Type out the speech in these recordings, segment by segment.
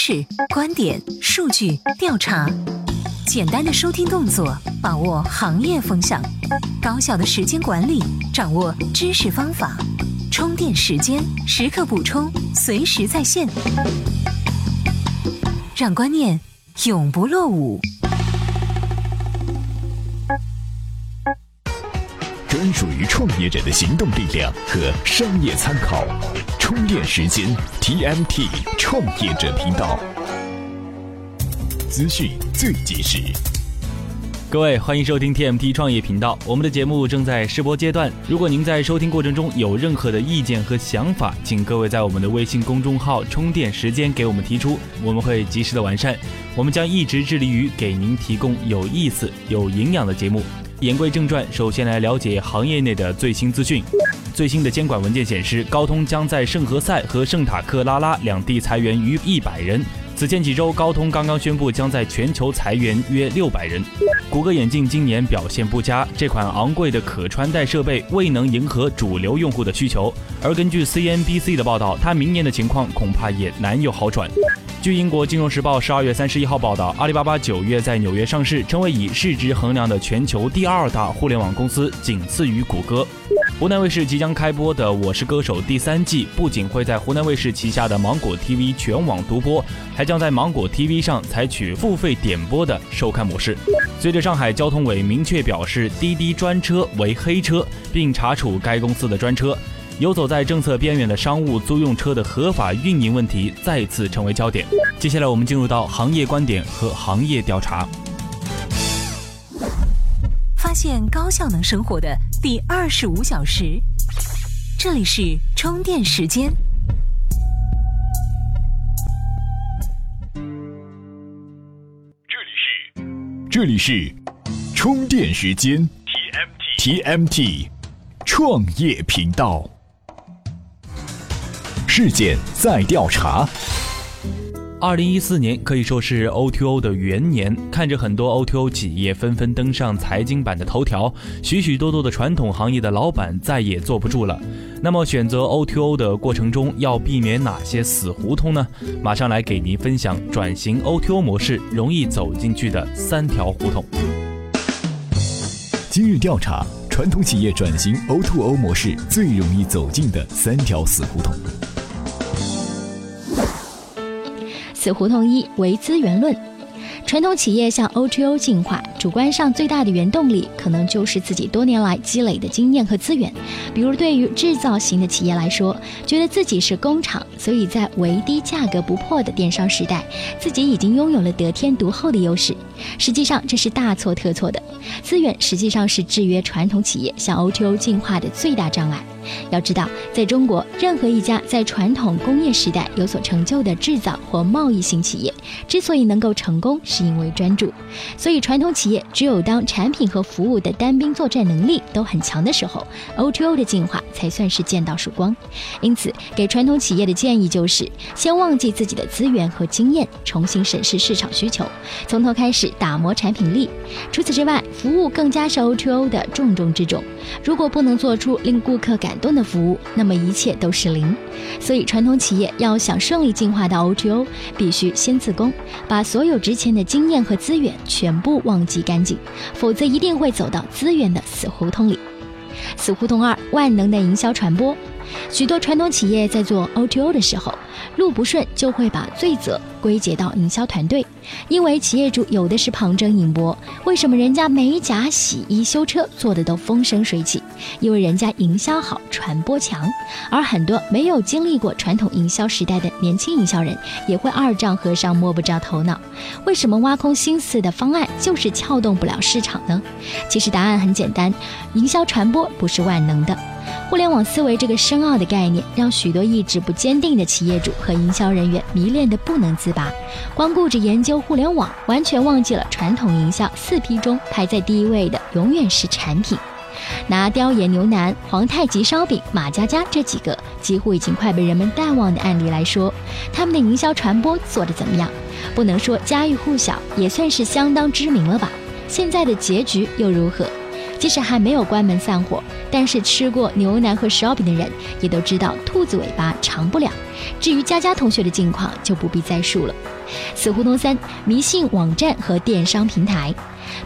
是、观点、数据、调查，简单的收听动作，把握行业风向；高效的时间管理，掌握知识方法；充电时间，时刻补充，随时在线，让观念永不落伍。专属于创业者的行动力量和商业参考，充电时间 TMT 创业者频道，资讯最及时。各位，欢迎收听 TMT 创业频道。我们的节目正在试播阶段，如果您在收听过程中有任何的意见和想法，请各位在我们的微信公众号“充电时间”给我们提出，我们会及时的完善。我们将一直致力于给您提供有意思、有营养的节目。言归正传，首先来了解行业内的最新资讯。最新的监管文件显示，高通将在圣何塞和圣塔克拉拉两地裁员逾一百人。此前几周，高通刚刚宣布将在全球裁员约六百人。谷歌眼镜今年表现不佳，这款昂贵的可穿戴设备未能迎合主流用户的需求。而根据 CNBC 的报道，它明年的情况恐怕也难有好转。据英国金融时报十二月三十一号报道，阿里巴巴九月在纽约上市，成为以市值衡量的全球第二大互联网公司，仅次于谷歌。湖南卫视即将开播的《我是歌手》第三季，不仅会在湖南卫视旗下的芒果 TV 全网独播，还将在芒果 TV 上采取付费点播的收看模式。随着上海交通委明确表示滴滴专车为黑车，并查处该公司的专车。游走在政策边缘的商务租用车的合法运营问题再次成为焦点。接下来，我们进入到行业观点和行业调查，发现高效能生活的第二十五小时。这里是充电时间。这里是这里是充电时间。TMT TMT 创业频道。事件在调查。二零一四年可以说是 O T O 的元年，看着很多 O T O 企业纷纷登上财经版的头条，许许多多的传统行业的老板再也坐不住了。那么，选择 O T O 的过程中要避免哪些死胡同呢？马上来给您分享转型 O T O 模式容易走进去的三条胡同。今日调查：传统企业转型 O T O 模式最容易走进的三条死胡同。胡同一为资源论，传统企业向 O2O 进化，主观上最大的原动力可能就是自己多年来积累的经验和资源。比如，对于制造型的企业来说，觉得自己是工厂，所以在唯低价格不破的电商时代，自己已经拥有了得天独厚的优势。实际上，这是大错特错的。资源实际上是制约传统企业向 O2O 进化的最大障碍。要知道，在中国，任何一家在传统工业时代有所成就的制造或贸易型企业，之所以能够成功，是因为专注。所以，传统企业只有当产品和服务的单兵作战能力都很强的时候，O2O 的进化才算是见到曙光。因此，给传统企业的建议就是：先忘记自己的资源和经验，重新审视市场需求，从头开始打磨产品力。除此之外，服务更加是 O2O 的重中之重。如果不能做出令顾客感动的服务，那么一切都是零。所以，传统企业要想顺利进化到 O2O，必须先自宫，把所有值钱的经验和资源全部忘记干净，否则一定会走到资源的死胡同里。死胡同二：万能的营销传播。许多传统企业在做 O2O 的时候，路不顺就会把罪责归结到营销团队，因为企业主有的是旁征引博。为什么人家美甲、洗衣、修车做的都风生水起？因为人家营销好，传播强。而很多没有经历过传统营销时代的年轻营销人，也会二丈和尚摸不着头脑。为什么挖空心思的方案就是撬动不了市场呢？其实答案很简单，营销传播不是万能的。互联网思维这个深奥的概念，让许多意志不坚定的企业主和营销人员迷恋的不能自拔。光顾着研究互联网，完全忘记了传统营销四 P 中排在第一位的永远是产品。拿雕爷牛腩、皇太极烧饼、马家家这几个几乎已经快被人们淡忘的案例来说，他们的营销传播做得怎么样？不能说家喻户晓，也算是相当知名了吧？现在的结局又如何？即使还没有关门散伙，但是吃过牛腩和烧饼的人也都知道兔子尾巴长不了。至于佳佳同学的近况，就不必再述了。死胡同三：迷信网站和电商平台。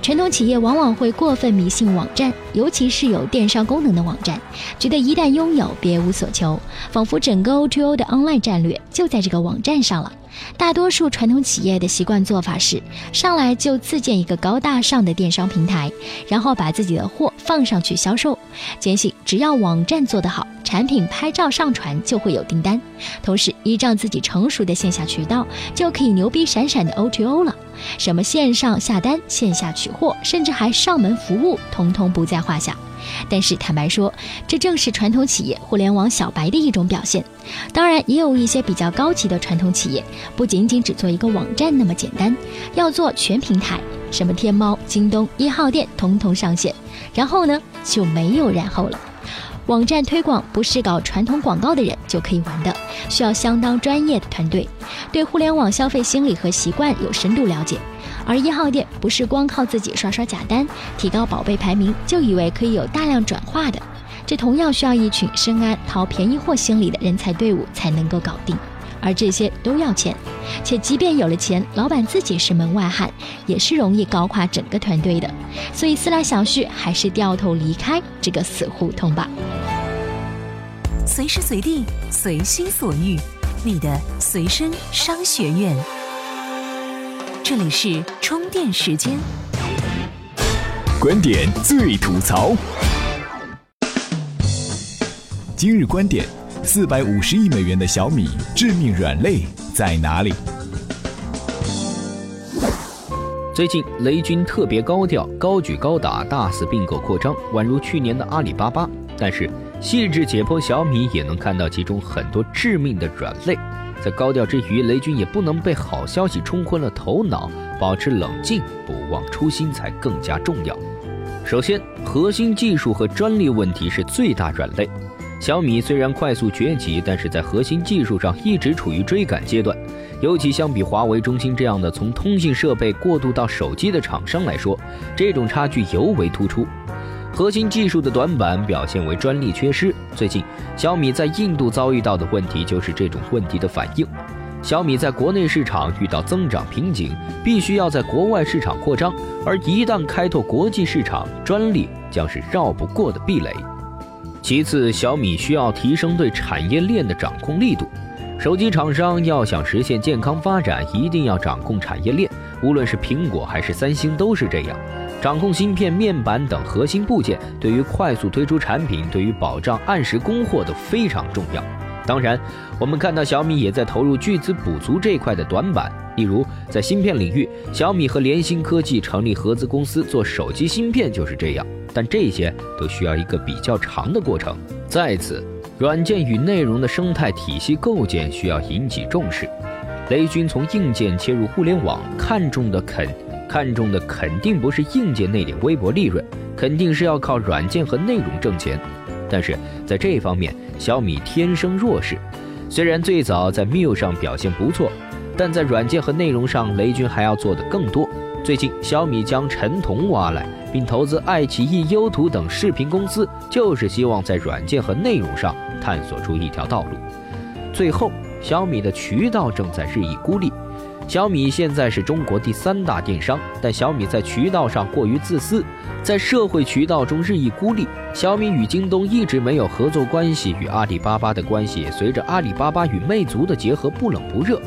传统企业往往会过分迷信网站，尤其是有电商功能的网站，觉得一旦拥有，别无所求，仿佛整个 O2O 的 online 战略就在这个网站上了。大多数传统企业的习惯做法是，上来就自建一个高大上的电商平台，然后把自己的货放上去销售，坚信只要网站做得好，产品拍照上传就会有订单，同时依仗自己成熟的线下渠道，就可以牛逼闪闪的 O2O 了。什么线上下单、线下取货，甚至还上门服务，通通不在话下。但是坦白说，这正是传统企业互联网小白的一种表现。当然，也有一些比较高级的传统企业，不仅仅只做一个网站那么简单，要做全平台，什么天猫、京东、一号店，通通上线。然后呢，就没有然后了。网站推广不是搞传统广告的人就可以玩的，需要相当专业的团队，对互联网消费心理和习惯有深度了解。而一号店不是光靠自己刷刷假单，提高宝贝排名就以为可以有大量转化的，这同样需要一群深谙淘便宜货心理的人才队伍才能够搞定，而这些都要钱，且即便有了钱，老板自己是门外汉，也是容易搞垮整个团队的。所以思来想去，还是掉头离开这个死胡同吧。随时随地，随心所欲，你的随身商学院。这里是充电时间，观点最吐槽。今日观点：四百五十亿美元的小米致命软肋在哪里？最近雷军特别高调，高举高打，大肆并购扩张，宛如去年的阿里巴巴。但是细致解剖小米，也能看到其中很多致命的软肋。在高调之余，雷军也不能被好消息冲昏了头脑，保持冷静，不忘初心才更加重要。首先，核心技术和专利问题是最大软肋。小米虽然快速崛起，但是在核心技术上一直处于追赶阶段，尤其相比华为、中兴这样的从通信设备过渡到手机的厂商来说，这种差距尤为突出。核心技术的短板表现为专利缺失。最近，小米在印度遭遇到的问题就是这种问题的反应。小米在国内市场遇到增长瓶颈，必须要在国外市场扩张，而一旦开拓国际市场，专利将是绕不过的壁垒。其次，小米需要提升对产业链的掌控力度。手机厂商要想实现健康发展，一定要掌控产业链，无论是苹果还是三星都是这样。掌控芯片、面板等核心部件，对于快速推出产品、对于保障按时供货都非常重要。当然，我们看到小米也在投入巨资补足这块的短板。例如，在芯片领域，小米和联芯科技成立合资公司做手机芯片就是这样。但这些都需要一个比较长的过程。再次，软件与内容的生态体系构建需要引起重视。雷军从硬件切入互联网，看重的肯。看重的肯定不是硬件那点微薄利润，肯定是要靠软件和内容挣钱。但是在这方面，小米天生弱势。虽然最早在 Miu 上表现不错，但在软件和内容上，雷军还要做的更多。最近，小米将陈彤挖来，并投资爱奇艺、优图等视频公司，就是希望在软件和内容上探索出一条道路。最后，小米的渠道正在日益孤立。小米现在是中国第三大电商，但小米在渠道上过于自私，在社会渠道中日益孤立。小米与京东一直没有合作关系，与阿里巴巴的关系随着阿里巴巴与魅族的结合不冷不热。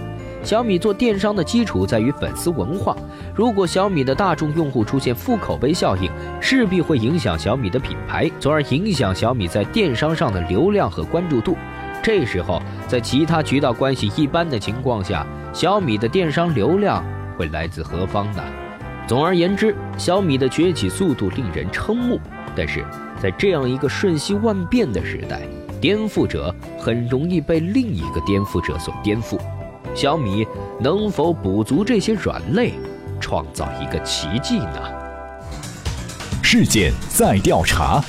小米做电商的基础在于粉丝文化，如果小米的大众用户出现负口碑效应，势必会影响小米的品牌，从而影响小米在电商上的流量和关注度。这时候，在其他渠道关系一般的情况下，小米的电商流量会来自何方呢？总而言之，小米的崛起速度令人瞠目。但是在这样一个瞬息万变的时代，颠覆者很容易被另一个颠覆者所颠覆。小米能否补足这些软肋，创造一个奇迹呢？事件在调查。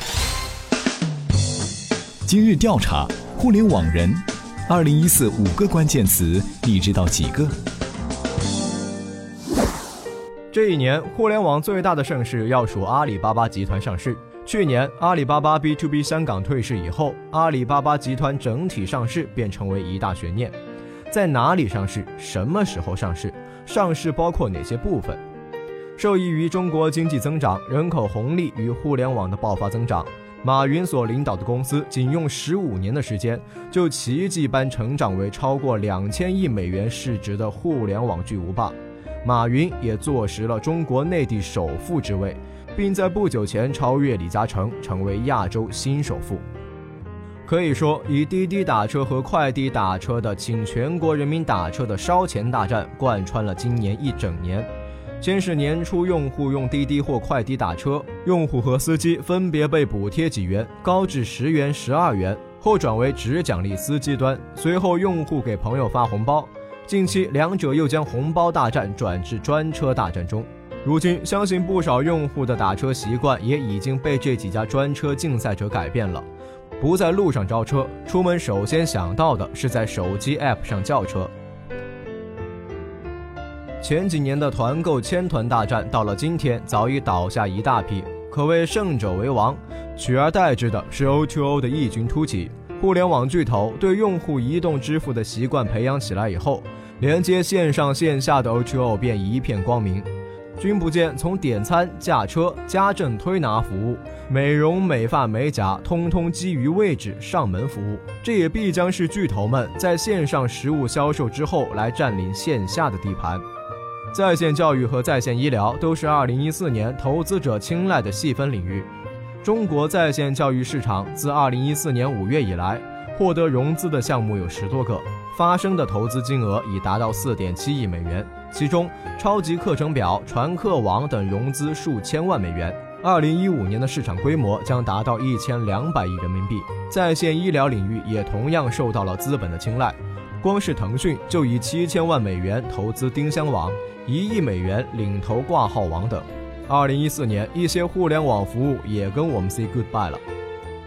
今日调查。互联网人，二零一四五个关键词，你知道几个？这一年，互联网最大的盛事要数阿里巴巴集团上市。去年阿里巴巴 B to B 香港退市以后，阿里巴巴集团整体上市便成为一大悬念。在哪里上市？什么时候上市？上市包括哪些部分？受益于中国经济增长、人口红利与互联网的爆发增长，马云所领导的公司仅用十五年的时间，就奇迹般成长为超过两千亿美元市值的互联网巨无霸。马云也坐实了中国内地首富之位。并在不久前超越李嘉诚，成为亚洲新首富。可以说，以滴滴打车和快滴打车的“请全国人民打车”的烧钱大战，贯穿了今年一整年。先是年初用户用滴滴或快滴打车，用户和司机分别被补贴几元，高至十元、十二元，后转为只奖励司机端，随后用户给朋友发红包。近期，两者又将红包大战转至专车大战中。如今，相信不少用户的打车习惯也已经被这几家专车竞赛者改变了。不在路上招车，出门首先想到的是在手机 App 上叫车。前几年的团购千团大战，到了今天早已倒下一大批，可谓胜者为王。取而代之的是 O2O 的异军突起。互联网巨头对用户移动支付的习惯培养起来以后，连接线上线下的 O2O 便一片光明。君不见，从点餐、驾车、家政推拿服务、美容美发美甲，通通基于位置上门服务。这也必将是巨头们在线上实物销售之后来占领线下的地盘。在线教育和在线医疗都是2014年投资者青睐的细分领域。中国在线教育市场自2014年5月以来，获得融资的项目有十多个。发生的投资金额已达到四点七亿美元，其中超级课程表、传课网等融资数千万美元。二零一五年的市场规模将达到一千两百亿人民币。在线医疗领域也同样受到了资本的青睐，光是腾讯就以七千万美元投资丁香网，一亿美元领投挂号网等。二零一四年，一些互联网服务也跟我们 say goodbye 了。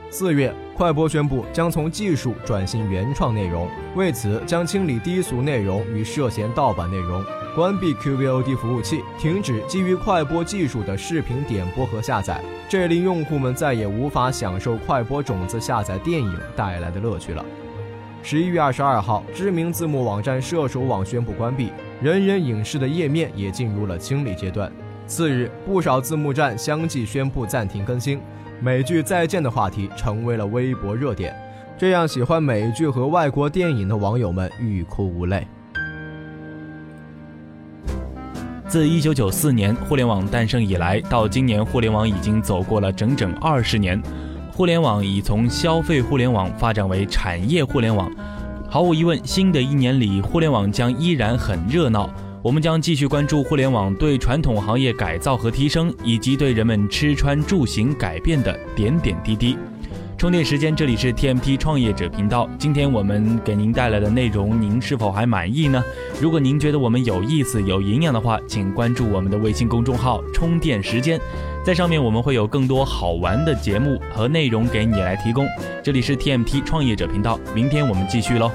四月，快播宣布将从技术转型原创内容，为此将清理低俗内容与涉嫌盗版内容，关闭 QVOD 服务器，停止基于快播技术的视频点播和下载，这令用户们再也无法享受快播种子下载电影带来的乐趣了。十一月二十二号，知名字幕网站射手网宣布关闭，人人影视的页面也进入了清理阶段。次日，不少字幕站相继宣布暂停更新。美剧再见的话题成为了微博热点，这让喜欢美剧和外国电影的网友们欲哭无泪。自一九九四年互联网诞生以来，到今年，互联网已经走过了整整二十年。互联网已从消费互联网发展为产业互联网。毫无疑问，新的一年里，互联网将依然很热闹。我们将继续关注互联网对传统行业改造和提升，以及对人们吃穿住行改变的点点滴滴。充电时间，这里是 TMT 创业者频道。今天我们给您带来的内容，您是否还满意呢？如果您觉得我们有意思、有营养的话，请关注我们的微信公众号“充电时间”，在上面我们会有更多好玩的节目和内容给你来提供。这里是 TMT 创业者频道，明天我们继续喽。